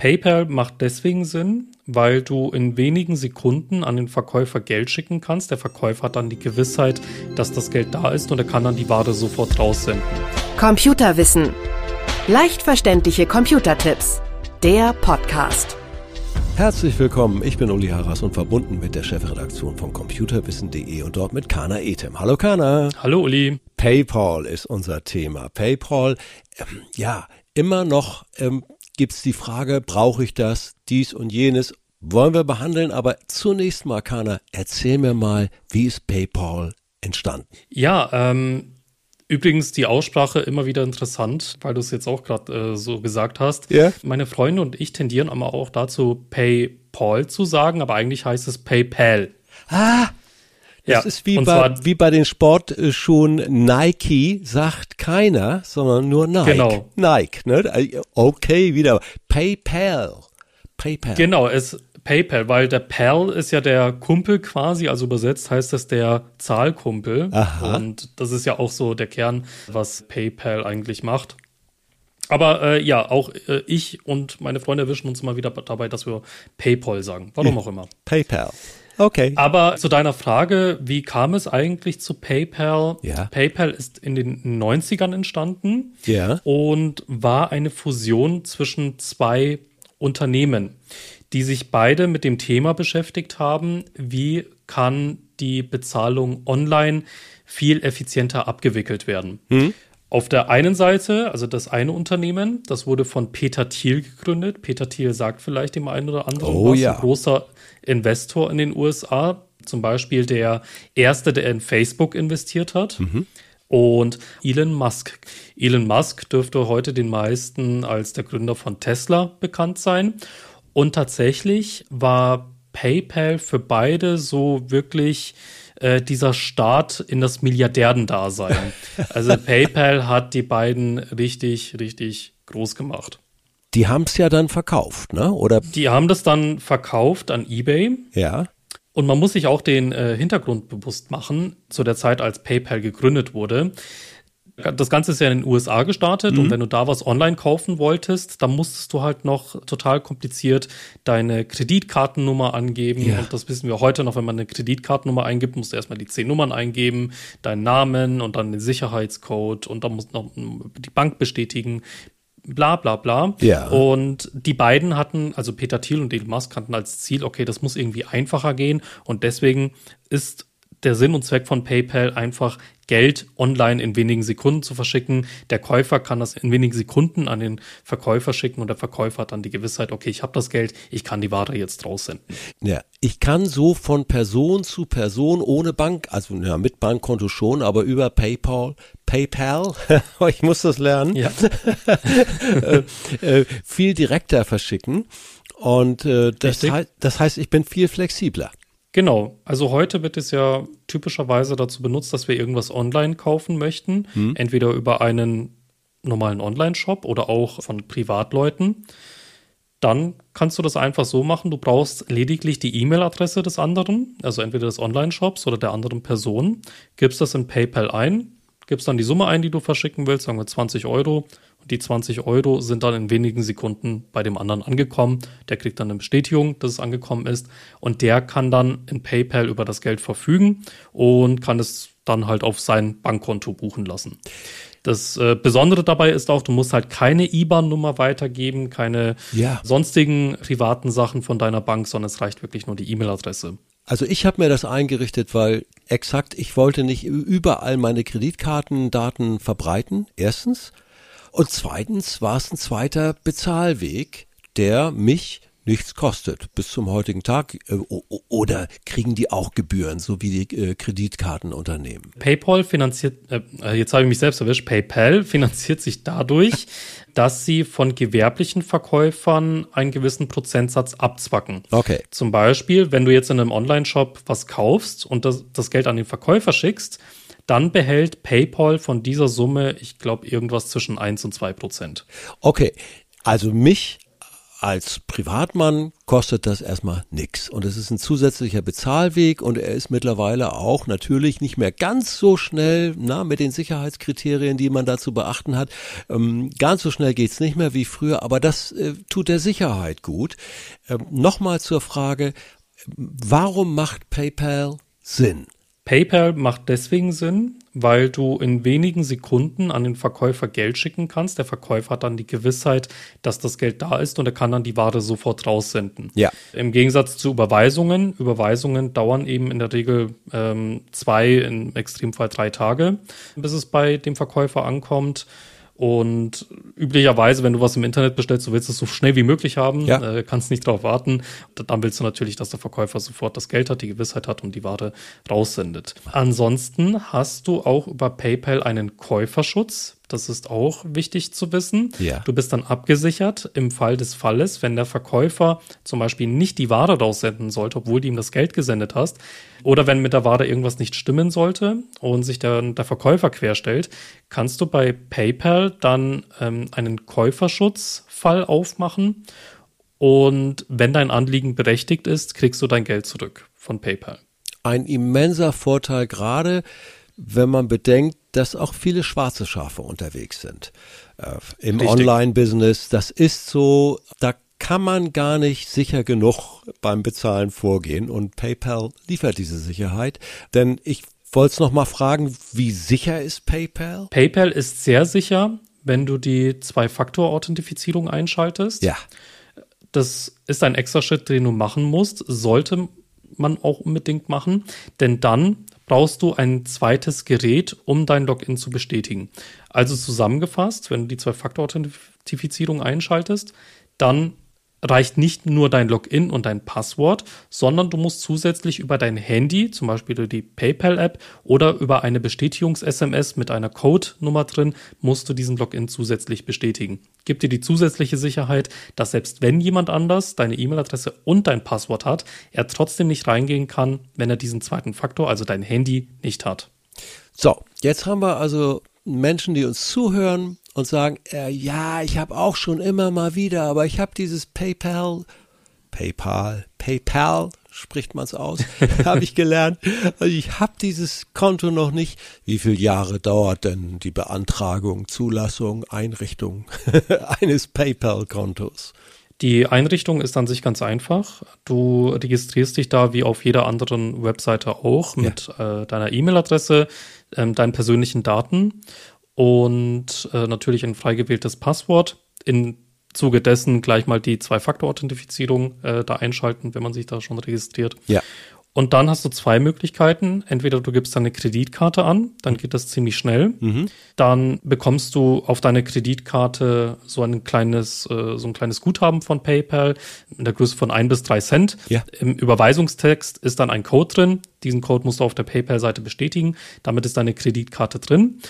PayPal macht deswegen Sinn, weil du in wenigen Sekunden an den Verkäufer Geld schicken kannst. Der Verkäufer hat dann die Gewissheit, dass das Geld da ist und er kann dann die Ware sofort raussenden. Computerwissen. Leicht verständliche Computertipps. Der Podcast. Herzlich willkommen, ich bin Uli Harras und verbunden mit der Chefredaktion von computerwissen.de und dort mit Kana Etem. Hallo Kana. Hallo Uli. PayPal ist unser Thema. PayPal, ähm, ja, immer noch ähm, gibt es die Frage, brauche ich das, dies und jenes, wollen wir behandeln, aber zunächst mal, Kana, erzähl mir mal, wie ist PayPal entstanden? Ja, ähm, Übrigens die Aussprache immer wieder interessant, weil du es jetzt auch gerade äh, so gesagt hast. Ja. Meine Freunde und ich tendieren aber auch dazu, PayPal zu sagen, aber eigentlich heißt es PayPal. Ah, ja, ist wie bei, wie bei den Sportschuhen Nike, sagt keiner, sondern nur Nike. Genau. Nike, ne? Okay, wieder. PayPal. PayPal. Genau, es PayPal, weil der Pal ist ja der Kumpel quasi, also übersetzt heißt das der Zahlkumpel. Aha. Und das ist ja auch so der Kern, was PayPal eigentlich macht. Aber äh, ja, auch äh, ich und meine Freunde erwischen uns immer wieder dabei, dass wir PayPal sagen. Warum auch immer. PayPal. Okay. Aber zu deiner Frage, wie kam es eigentlich zu PayPal? Ja. PayPal ist in den 90ern entstanden ja. und war eine Fusion zwischen zwei Unternehmen, die sich beide mit dem Thema beschäftigt haben, wie kann die Bezahlung online viel effizienter abgewickelt werden. Hm. Auf der einen Seite, also das eine Unternehmen, das wurde von Peter Thiel gegründet. Peter Thiel sagt vielleicht dem einen oder anderen oh, was, ja. ein großer Investor in den USA, zum Beispiel der erste, der in Facebook investiert hat. Mhm. Und Elon Musk. Elon Musk dürfte heute den meisten als der Gründer von Tesla bekannt sein. Und tatsächlich war PayPal für beide so wirklich äh, dieser Start in das Milliardärendasein. Also PayPal hat die beiden richtig, richtig groß gemacht. Die haben es ja dann verkauft, ne? Oder? Die haben das dann verkauft an eBay. Ja. Und man muss sich auch den äh, Hintergrund bewusst machen, zu der Zeit, als PayPal gegründet wurde. Das Ganze ist ja in den USA gestartet mhm. und wenn du da was online kaufen wolltest, dann musstest du halt noch total kompliziert deine Kreditkartennummer angeben. Ja. Und das wissen wir heute noch, wenn man eine Kreditkartennummer eingibt, musst du erstmal die zehn Nummern eingeben, deinen Namen und dann den Sicherheitscode und dann musst du noch die Bank bestätigen. Bla bla bla. Ja. Und die beiden hatten, also Peter Thiel und Elon Musk hatten als Ziel, okay, das muss irgendwie einfacher gehen. Und deswegen ist der Sinn und Zweck von PayPal einfach Geld online in wenigen Sekunden zu verschicken. Der Käufer kann das in wenigen Sekunden an den Verkäufer schicken und der Verkäufer hat dann die Gewissheit, okay, ich habe das Geld, ich kann die Ware jetzt raussenden. Ja, ich kann so von Person zu Person ohne Bank, also ja, mit Bankkonto schon, aber über PayPal, PayPal, ich muss das lernen, ja. äh, äh, viel direkter verschicken. Und äh, das, he das heißt, ich bin viel flexibler. Genau. Also heute wird es ja typischerweise dazu benutzt, dass wir irgendwas online kaufen möchten. Hm. Entweder über einen normalen Online-Shop oder auch von Privatleuten. Dann kannst du das einfach so machen. Du brauchst lediglich die E-Mail-Adresse des anderen, also entweder des Online-Shops oder der anderen Person, gibst das in PayPal ein, gibst dann die Summe ein, die du verschicken willst, sagen wir 20 Euro, die 20 Euro sind dann in wenigen Sekunden bei dem anderen angekommen. Der kriegt dann eine Bestätigung, dass es angekommen ist. Und der kann dann in PayPal über das Geld verfügen und kann es dann halt auf sein Bankkonto buchen lassen. Das äh, Besondere dabei ist auch, du musst halt keine IBAN-Nummer weitergeben, keine ja. sonstigen privaten Sachen von deiner Bank, sondern es reicht wirklich nur die E-Mail-Adresse. Also ich habe mir das eingerichtet, weil exakt, ich wollte nicht überall meine Kreditkartendaten verbreiten, erstens. Und zweitens war es ein zweiter Bezahlweg, der mich nichts kostet bis zum heutigen Tag. Äh, oder kriegen die auch Gebühren, so wie die äh, Kreditkartenunternehmen? PayPal finanziert, äh, jetzt habe ich mich selbst erwischt, PayPal finanziert sich dadurch, dass sie von gewerblichen Verkäufern einen gewissen Prozentsatz abzwacken. Okay. Zum Beispiel, wenn du jetzt in einem Online-Shop was kaufst und das, das Geld an den Verkäufer schickst, dann behält PayPal von dieser Summe, ich glaube, irgendwas zwischen 1 und 2 Prozent. Okay, also mich als Privatmann kostet das erstmal nichts. Und es ist ein zusätzlicher Bezahlweg und er ist mittlerweile auch natürlich nicht mehr ganz so schnell, na, mit den Sicherheitskriterien, die man dazu beachten hat. Ähm, ganz so schnell geht's nicht mehr wie früher, aber das äh, tut der Sicherheit gut. Ähm, Nochmal zur Frage, warum macht PayPal Sinn? PayPal macht deswegen Sinn, weil du in wenigen Sekunden an den Verkäufer Geld schicken kannst. Der Verkäufer hat dann die Gewissheit, dass das Geld da ist und er kann dann die Ware sofort raussenden. Ja. Im Gegensatz zu Überweisungen. Überweisungen dauern eben in der Regel ähm, zwei, im Extremfall drei Tage, bis es bei dem Verkäufer ankommt. Und üblicherweise, wenn du was im Internet bestellst, du willst es so schnell wie möglich haben, Ja. äh, kannst nicht drauf warten. Dann willst du natürlich, dass der Verkäufer sofort das Geld hat, die Gewissheit hat und die Ware raussendet. Ansonsten hast du auch über PayPal einen Käuferschutz. Das ist auch wichtig zu wissen. Ja. Du bist dann abgesichert im Fall des Falles, wenn der Verkäufer zum Beispiel nicht die Ware raussenden sollte, obwohl du ihm das Geld gesendet hast, oder wenn mit der Ware irgendwas nicht stimmen sollte und sich der, der Verkäufer querstellt, kannst du bei PayPal dann ähm, einen Käuferschutzfall aufmachen. Und wenn dein Anliegen berechtigt ist, kriegst du dein Geld zurück von PayPal. Ein immenser Vorteil, gerade wenn man bedenkt, dass auch viele schwarze Schafe unterwegs sind. Äh, Im. Online-Business, das ist so, da kann man gar nicht sicher genug beim Bezahlen vorgehen und PayPal liefert diese Sicherheit. Denn ich wollte es nochmal fragen, wie sicher ist PayPal? PayPal ist sehr sicher, wenn du die Zwei-Faktor-Authentifizierung einschaltest. Ja, Das ist ein extra Schritt, den du machen musst, sollte man auch unbedingt machen, denn dann brauchst du ein zweites Gerät, um dein Login zu bestätigen. Also zusammengefasst, wenn du die Zwei-Faktor-Authentifizierung einschaltest, dann reicht nicht nur dein Login und dein Passwort, sondern du musst zusätzlich über dein Handy, zum Beispiel über die PayPal-App oder über eine Bestätigungs-SMS mit einer Code-Nummer drin, musst du diesen Login zusätzlich bestätigen. Gibt dir die zusätzliche Sicherheit, dass selbst wenn jemand anders deine E-Mail-Adresse und dein Passwort hat, er trotzdem nicht reingehen kann, wenn er diesen zweiten Faktor, also dein Handy, nicht hat. So, jetzt haben wir also Menschen, die uns zuhören und sagen, äh, ja, ich habe auch schon immer mal wieder, aber ich habe dieses PayPal, PayPal, PayPal spricht man es aus, habe ich gelernt. Also ich habe dieses Konto noch nicht. Wie viele Jahre dauert denn die Beantragung, Zulassung, Einrichtung eines PayPal-Kontos? Die Einrichtung ist an sich ganz einfach. Du registrierst dich da wie auf jeder anderen Webseite auch mit äh, deiner E-Mail-Adresse, ähm, deinen persönlichen Daten und äh, natürlich ein frei gewähltes Passwort. In Zuge dessen gleich mal die Zwei-Faktor-Authentifizierung äh, da einschalten, wenn man sich da schon registriert. Ja. Und dann hast du zwei Möglichkeiten. Entweder du gibst deine Kreditkarte an, dann geht das ziemlich schnell. Dann bekommst du auf deine Kreditkarte so ein kleines, äh, so ein kleines Guthaben von PayPal in der Größe von ein bis drei Cent. Ja. Im Überweisungstext ist dann ein Code drin. Diesen Code musst du auf der PayPal-Seite bestätigen. Damit ist deine Kreditkarte drin.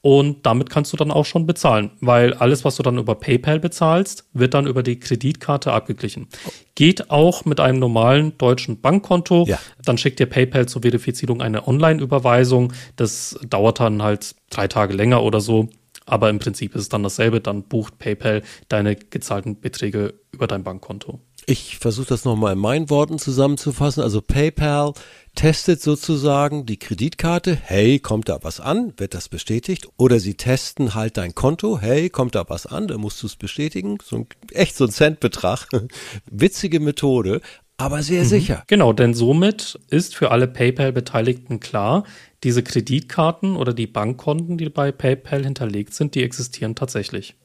Und damit kannst du dann auch schon bezahlen, weil alles, was du dann über PayPal bezahlst, wird dann über die Kreditkarte abgeglichen. Geht auch mit einem normalen deutschen Bankkonto. Ja. Dann schickt dir PayPal zur Verifizierung eine Online-Überweisung. Das dauert dann halt drei Tage länger oder so. Aber im Prinzip ist es dann dasselbe. Dann bucht PayPal deine gezahlten Beträge über dein Bankkonto. Ich versuche das nochmal in meinen Worten zusammenzufassen. Also PayPal testet sozusagen die Kreditkarte. Hey, kommt da was an? Wird das bestätigt? Oder sie testen halt dein Konto. Hey, kommt da was an? Da musst du es bestätigen. So ein, echt so ein Centbetrag. Witzige Methode, aber sehr sicher. Genau, denn somit ist für alle PayPal-Beteiligten klar, diese Kreditkarten oder die Bankkonten, die bei PayPal hinterlegt sind, die existieren tatsächlich.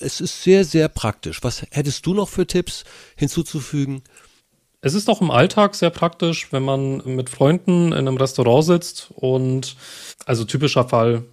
Es ist sehr, sehr praktisch. Was hättest du noch für Tipps hinzuzufügen? Es ist auch im Alltag sehr praktisch, wenn man mit Freunden in einem Restaurant sitzt und also typischer Fall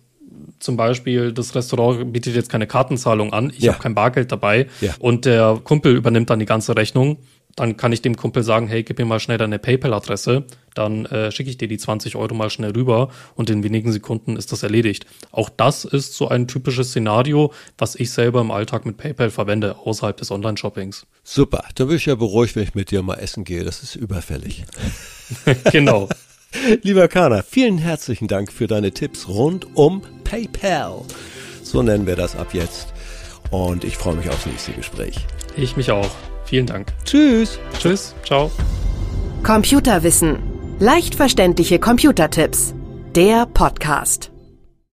zum Beispiel, das Restaurant bietet jetzt keine Kartenzahlung an, ich Ja. habe kein Bargeld dabei Ja. und der Kumpel übernimmt dann die ganze Rechnung. Dann kann ich dem Kumpel sagen, hey, gib mir mal schnell deine PayPal-Adresse, dann äh, schicke ich dir die 20 Euro mal schnell rüber und in wenigen Sekunden ist das erledigt. Auch das ist so ein typisches Szenario, was ich selber im Alltag mit PayPal verwende, außerhalb des Online-Shoppings. Super. Da bin ich ja beruhigt, wenn ich mit dir mal essen gehe. Das ist überfällig. genau. Lieber Kana, vielen herzlichen Dank für deine Tipps rund um PayPal. So nennen wir das ab jetzt. Und ich freue mich aufs nächste Gespräch. Ich mich auch. Vielen Dank. Tschüss. Tschüss. Ciao. Computerwissen. Leicht verständliche Computertipps. Der Podcast.